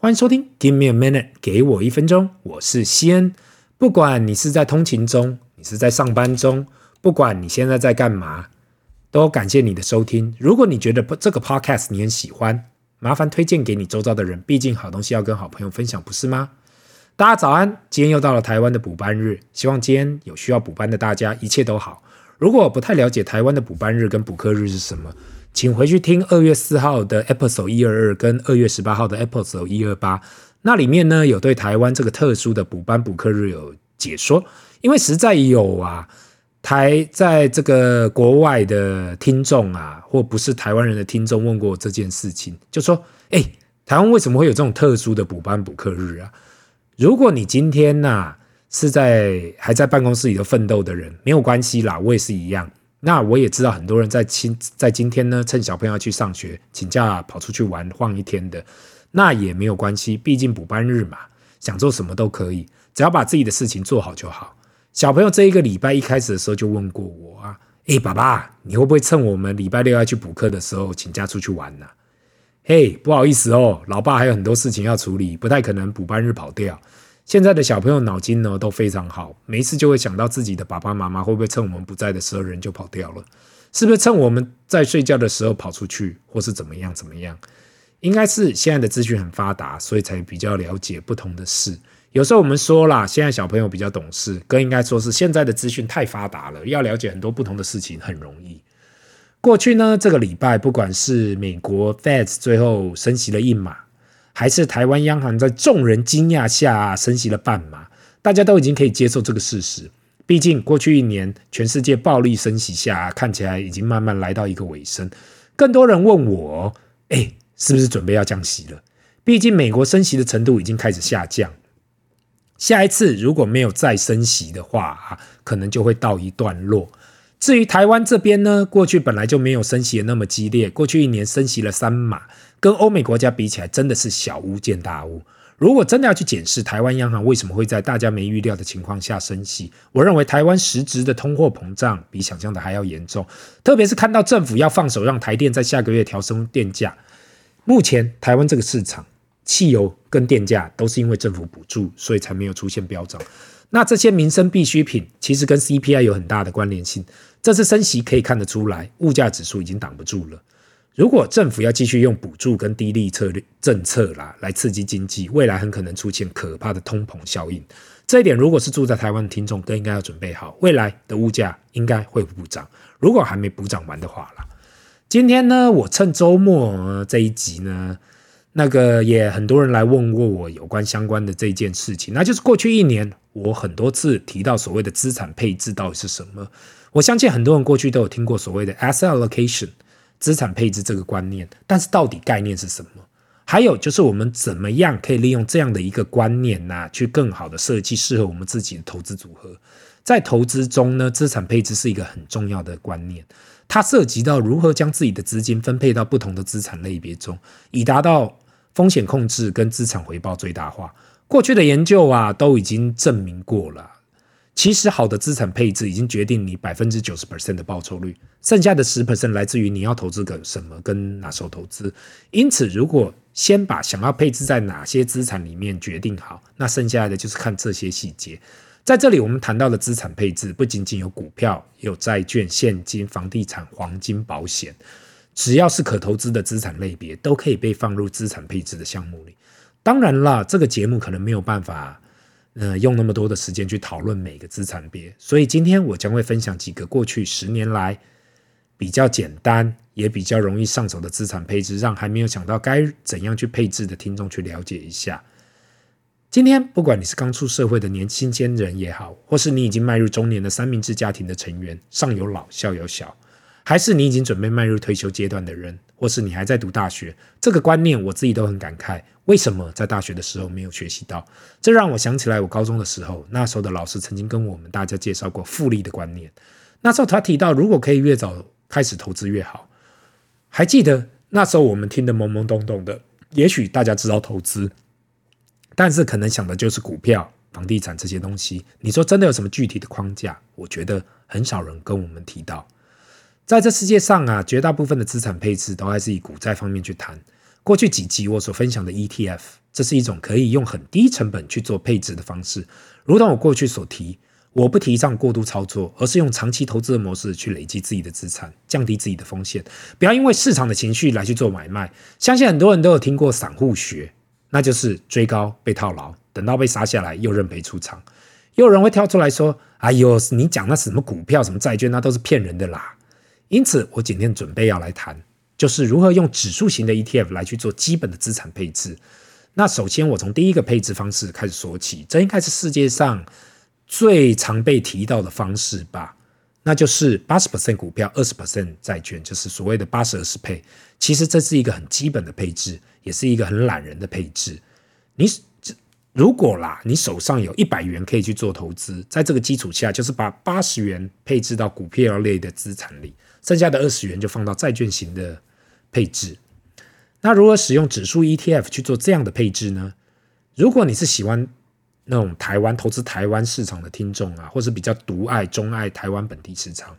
欢迎收听 Give me a minute，给我一分钟，我是西恩。不管你是在通勤中，你是在上班中，不管你现在在干嘛，都感谢你的收听。如果你觉得这个 podcast 你很喜欢，麻烦推荐给你周遭的人。毕竟好东西要跟好朋友分享，不是吗？大家早安，今天又到了台湾的补班日，希望今天有需要补班的大家一切都好。如果不太了解台湾的补班日跟补课日是什么，请回去听二月四号的 episode 一二二跟二月十八号的 episode 一二八，那里面呢有对台湾这个特殊的补班补课日有解说。因为实在有啊，台在这个国外的听众啊，或不是台湾人的听众问过这件事情，就说：哎，台湾为什么会有这种特殊的补班补课日啊？如果你今天呐、是在还在办公室里头奋斗的人，没有关系啦，我也是一样。那我也知道很多人在今在今天呢，趁小朋友去上学，请假跑出去玩晃一天的，那也没有关系，毕竟补班日嘛，想做什么都可以，只要把自己的事情做好就好。小朋友这一个礼拜一开始的时候就问过我啊，诶，爸爸，你会不会趁我们礼拜六要去补课的时候请假出去玩呢？嘿，不好意思哦，老爸还有很多事情要处理，不太可能补班日跑掉。现在的小朋友脑筋呢都非常好，没事就会想到自己的爸爸妈妈会不会趁我们不在的时候人就跑掉了，是不是趁我们在睡觉的时候跑出去，或是怎么样怎么样？应该是现在的资讯很发达，所以才比较了解不同的事。有时候我们说啦，现在小朋友比较懂事，更应该说是现在的资讯太发达了，要了解很多不同的事情很容易。过去呢，这个礼拜不管是美国 Fed 最后升息了一码。还是台湾央行在众人惊讶下升息了半码，大家都已经可以接受这个事实。毕竟过去一年，全世界暴力升息下，看起来已经慢慢来到一个尾声。更多人问我，哎，是不是准备要降息了？毕竟美国升息的程度已经开始下降，下一次如果没有再升息的话啊，可能就会告一段落。至于台湾这边呢，过去本来就没有升息的那么激烈，过去一年升息了三码，跟欧美国家比起来，真的是小巫见大巫。如果真的要去检视台湾央行为什么会在大家没预料的情况下升息，我认为台湾实质的通货膨胀比想象的还要严重，特别是看到政府要放手让台电在下个月调升电价。目前台湾这个市场，汽油跟电价都是因为政府补助，所以才没有出现飙涨。那这些民生必需品其实跟 CPI 有很大的关联性。这次升息可以看得出来，物价指数已经挡不住了。如果政府要继续用补助跟低利策略政策啦来刺激经济，未来很可能出现可怕的通膨效应。这一点，如果是住在台湾的听众，更应该要准备好，未来的物价应该会补涨。如果还没补涨完的话啦，今天呢，我趁周末这一集呢。那个也很多人来问过我有关相关的这件事情，那就是过去一年我很多次提到所谓的资产配置到底是什么。我相信很多人过去都有听过所谓的 asset allocation 资产配置这个观念，但是到底概念是什么？还有就是我们怎么样可以利用这样的一个观念呢、去更好的设计适合我们自己的投资组合？在投资中呢，资产配置是一个很重要的观念，它涉及到如何将自己的资金分配到不同的资产类别中，以达到。风险控制跟资产回报最大化，过去的研究啊都已经证明过了。其实好的资产配置已经决定你百分之九十 percent 的报酬率，剩下的十 percent 来自于你要投资个什么跟哪时候投资。因此，如果先把想要配置在哪些资产里面决定好，那剩下的就是看这些细节。在这里，我们谈到的资产配置不仅仅有股票，有债券、现金、房地产、黄金、保险。只要是可投资的资产类别，都可以被放入资产配置的项目里。当然啦，这个节目可能没有办法，呃，用那么多的时间去讨论每个资产别。所以今天我将会分享几个过去十年来比较简单也比较容易上手的资产配置，让还没有想到该怎样去配置的听众去了解一下。今天不管你是刚出社会的年轻鲜人也好，或是你已经迈入中年的三明治家庭的成员，上有老下有小。还是你已经准备迈入退休阶段的人，或是你还在读大学，这个观念我自己都很感慨。为什么在大学的时候没有学习到？这让我想起来，我高中的时候，那时候的老师曾经跟我们大家介绍过复利的观念。那时候他提到，如果可以越早开始投资越好。还记得那时候我们听得懵懵懂懂的，也许大家知道投资，但是可能想的就是股票、房地产这些东西。你说真的有什么具体的框架？我觉得很少人跟我们提到。在这世界上啊，绝大部分的资产配置都还是以股债方面去谈。过去几集我所分享的 ETF，这是一种可以用很低成本去做配置的方式。如同我过去所提，我不提倡过度操作，而是用长期投资的模式去累积自己的资产，降低自己的风险。不要因为市场的情绪来去做买卖。相信很多人都有听过散户学，那就是追高被套牢，等到被杀下来又认赔出场。又有人会跳出来说：“哎呦，你讲那什么股票、什么债券，那都是骗人的啦。”因此，我今天准备要来谈，就是如何用指数型的 ETF 来去做基本的资产配置。那首先，我从第一个配置方式开始说起，这应该是世界上最常被提到的方式吧？那就是八十 percent 股票，二十 percent 债券，就是所谓的八十二十配。其实这是一个很基本的配置，也是一个很懒人的配置。你如果啦，你手上有一百元可以去做投资，在这个基础下，就是把八十元配置到股票类的资产里。剩下的二十元就放到债券型的配置。那如何使用指数 ETF 去做这样的配置呢？如果你是喜欢那种台湾投资台湾市场的听众啊，或是比较独爱、钟爱台湾本地市场，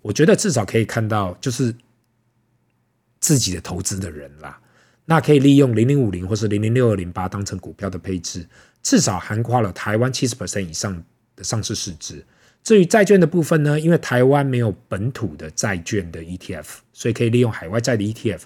我觉得至少可以看到就是自己的投资的人啦。那可以利用零零五零或是零零六二零八当成股票的配置，至少涵盖了台湾七十 percent 以上的上市市值。至于债券的部分呢，因为台湾没有本土的债券的 ETF，所以可以利用海外债的 ETF。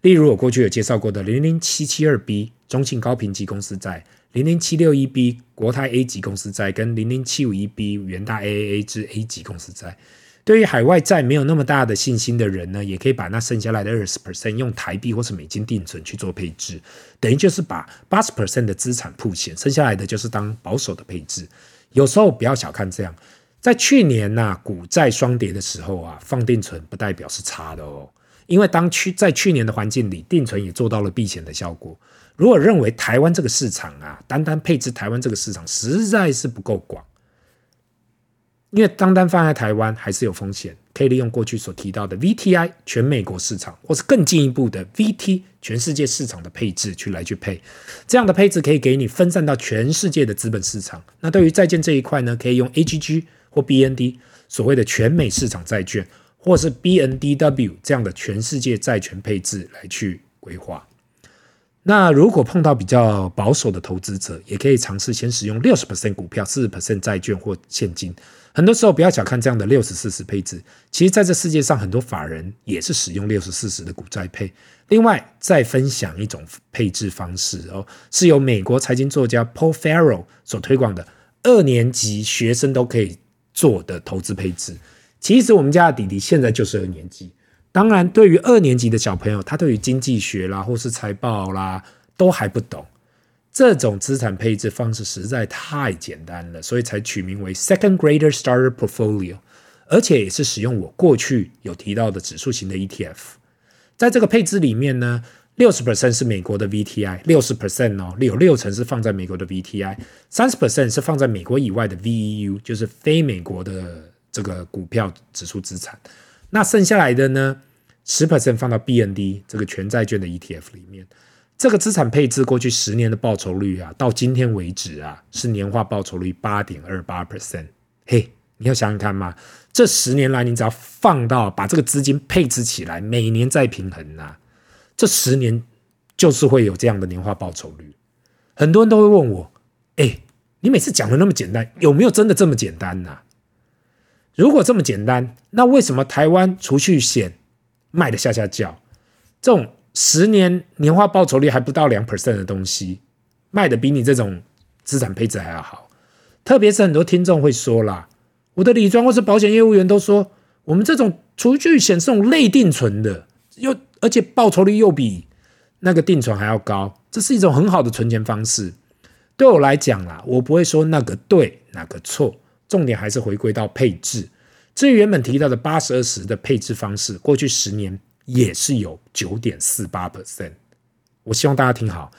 例如我过去有介绍过的零零七七二 B 中信高评级公司债、零零七六一 B 国泰 A 级公司债跟零零七五一 B 元大 AAA 之 A 级公司债。对于海外债没有那么大的信心的人呢，也可以把那剩下来的二十 percent 用台币或是美金定存去做配置，等于就是把八十 percent 的资产铺险，剩下来的就是当保守的配置。有时候不要小看这样。在去年呐、股债双跌的时候啊，放定存不代表是差的哦。因为当去在去年的环境里，定存也做到了避险的效果。如果认为台湾这个市场啊，单单配置台湾这个市场实在是不够广，因为单单放在台湾还是有风险。可以利用过去所提到的 VTI 全美国市场，或是更进一步的 VT 全世界市场的配置去来去配，这样的配置可以给你分散到全世界的资本市场。那对于债券这一块呢，可以用 AGG。或 BND 所谓的全美市场债券，或是 BNDW 这样的全世界债权配置来去规划。那如果碰到比较保守的投资者，也可以尝试先使用六十 percent 股票，四十 percent 债券或现金。很多时候不要小看这样的六十四十配置，其实在这世界上很多法人也是使用六十四十的股债配。另外再分享一种配置方式哦，是由美国财经作家 Paul Farrow 所推广的，二年级学生都可以。做的投资配置，其实我们家的弟弟现在就是二年级。当然，对于二年级的小朋友，他对于经济学啦，或是财报啦，都还不懂。这种资产配置方式实在太简单了，所以才取名为 Second Grader Starter Portfolio，而且也是使用我过去有提到的指数型的 ETF。在这个配置里面呢，六十 percent 是美国的 VTI，六十 percent 哦，有六成是放在美国的 VTI，三十 percent 是放在美国以外的 VEU，就是非美国的这个股票指数资产。那剩下来的呢，十 percent 放到 BND 这个全债券的 ETF 里面。这个资产配置过去十年的报酬率啊，到今天为止啊，是年化报酬率八点二八 percent。嘿，你要想想看嘛，这十年来你只要放到把这个资金配置起来，每年再平衡呐、啊。这十年就是会有这样的年化报酬率，很多人都会问我：“哎，你每次讲的那么简单，有没有真的这么简单呢？如果这么简单，那为什么台湾储蓄险卖的吓吓叫？这种十年年化报酬率还不到两 percent 的东西，卖的比你这种资产配置还要好？特别是很多听众会说啦，我的理专或是保险业务员都说，我们这种储蓄险是这种类定存的，又。而且报酬率又比那个定存还要高，这是一种很好的存钱方式。对我来讲啦，我不会说那个对哪个错，重点还是回归到配置。至于原本提到的八十二十的配置方式，过去十年也是有九点四八 percent。我希望大家听好，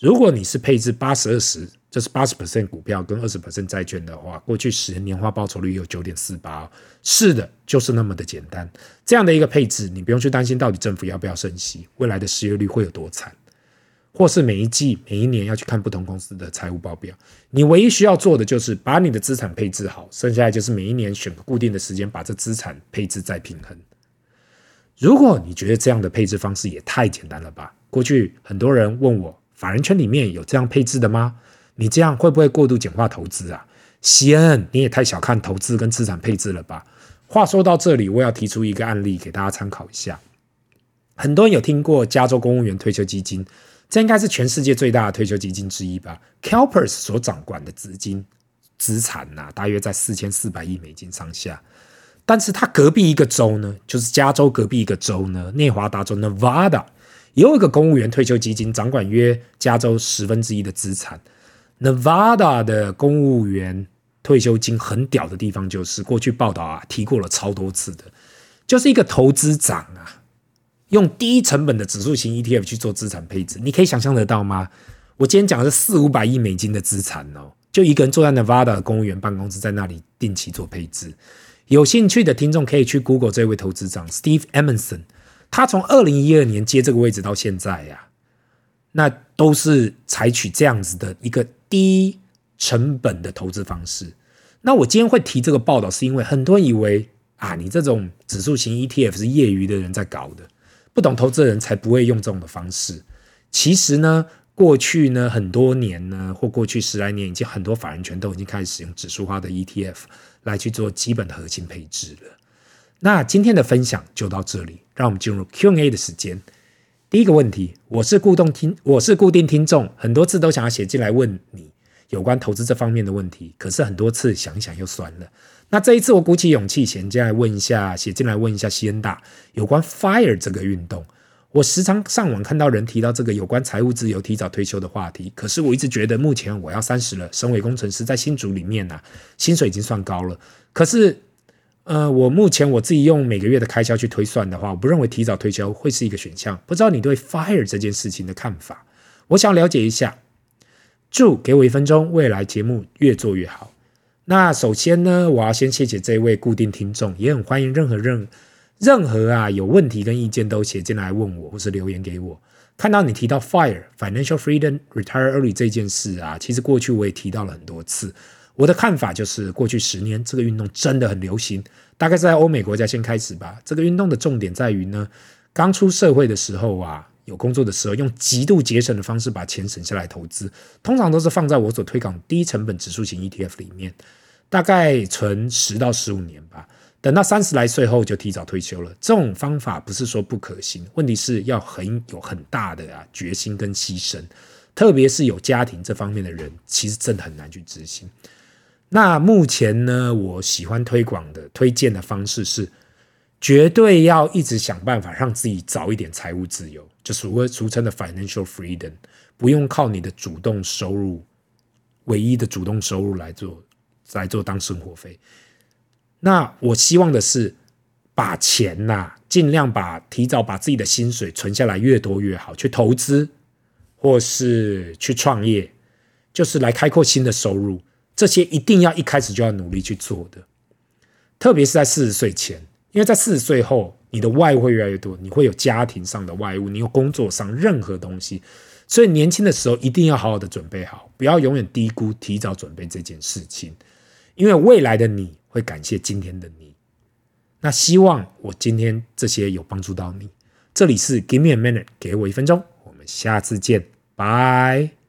如果你是配置八十二十。这是八十 percent 股票跟二十 percent 债券的话，过去十年年化报酬率有九点四八，是的，就是那么的简单。这样的一个配置，你不用去担心到底政府要不要升息，未来的失业率会有多惨，或是每一季、每一年要去看不同公司的财务报表。你唯一需要做的就是把你的资产配置好，剩下来就是每一年选个固定的时间，把这资产配置再平衡。如果你觉得这样的配置方式也太简单了吧？过去很多人问我，法人圈里面有这样配置的吗？你这样会不会过度简化投资啊？西恩，你也太小看投资跟资产配置了吧？话说到这里，我要提出一个案例给大家参考一下。很多人有听过加州公务员退休基金，这应该是全世界最大的退休基金之一吧？CalPERS 所掌管的资金资产呐、啊，大约在四千四百亿美金上下。但是它隔壁一个州呢，就是加州隔壁一个州呢，内华达州 Nevada 也有一个公务员退休基金，掌管约加州十分之一的资产。Nevada 的公务员退休金很屌的地方，就是过去报道啊提过了超多次的，就是一个投资长啊，用低成本的指数型 ETF 去做资产配置，你可以想象得到吗？我今天讲的是四五百亿美金的资产哦，就一个人坐在 Nevada 公务员办公室，在那里定期做配置。有兴趣的听众可以去 Google 这位投资长 Steve Emerson，他从二零一二年接这个位置到现在呀，那都是采取这样子的一个低成本的投资方式。那我今天会提这个报道，是因为很多人以为啊，你这种指数型 ETF 是业余的人在搞的，不懂投资的人才不会用这种的方式。其实呢，过去呢很多年呢，或过去十来年，已经很多法人圈都已经开始使用指数化的 ETF。来去做基本的核心配置了。那今天的分享就到这里，让我们进入 Q&A 的时间。第一个问题，我是固定听，我是固定听众，很多次都想要写进来问你有关投资这方面的问题，可是很多次想一想又算了。那这一次我鼓起勇气，先进来问一下，写进来问一下西恩大有关 FIRE 这个运动。我时常上网看到人提到这个有关财务自由、提早退休的话题，可是我一直觉得，目前我要三十了，身为工程师，在新组里面啊，薪水已经算高了。可是，呃，我目前我自己用每个月的开销去推算的话，我不认为提早退休会是一个选项。不知道你对 FIRE 这件事情的看法？我想了解一下。祝给我一分钟，未来节目越做越好。那首先呢，我要先谢谢这位固定听众，也很欢迎任何任。任何啊有问题跟意见都写进来问我，或是留言给我。看到你提到 FIRE Financial Freedom Retire Early 这件事啊，其实过去我也提到了很多次。我的看法就是，过去十年这个运动真的很流行，大概在欧美国家先开始吧。这个运动的重点在于呢，刚出社会的时候啊，有工作的时候，用极度节省的方式把钱省下来投资，通常都是放在我所推广低成本指数型 ETF 里面，大概存十到十五年吧。等到三十来岁后就提早退休了，这种方法不是说不可行，问题是要很有很大的啊决心跟牺牲，特别是有家庭这方面的人，其实真的很难去执行。那目前呢，我喜欢推广的推荐的方式是，绝对要一直想办法让自己早一点财务自由，就所谓俗称的 financial freedom，不用靠你的主动收入，唯一的主动收入来做来做当生活费。那我希望的是，把钱呐、尽量把提早把自己的薪水存下来，越多越好，去投资，或是去创业，就是来开阔新的收入。这些一定要一开始就要努力去做的，特别是在四十岁前，因为在四十岁后，你的外物会越来越多，你会有家庭上的外物，你有工作上任何东西，所以年轻的时候一定要好好的准备好，不要永远低估提早准备这件事情，因为未来的你。会感谢今天的你，那希望我今天这些有帮助到你。这里是 Give me a minute，给我一分钟，我们下次见，拜。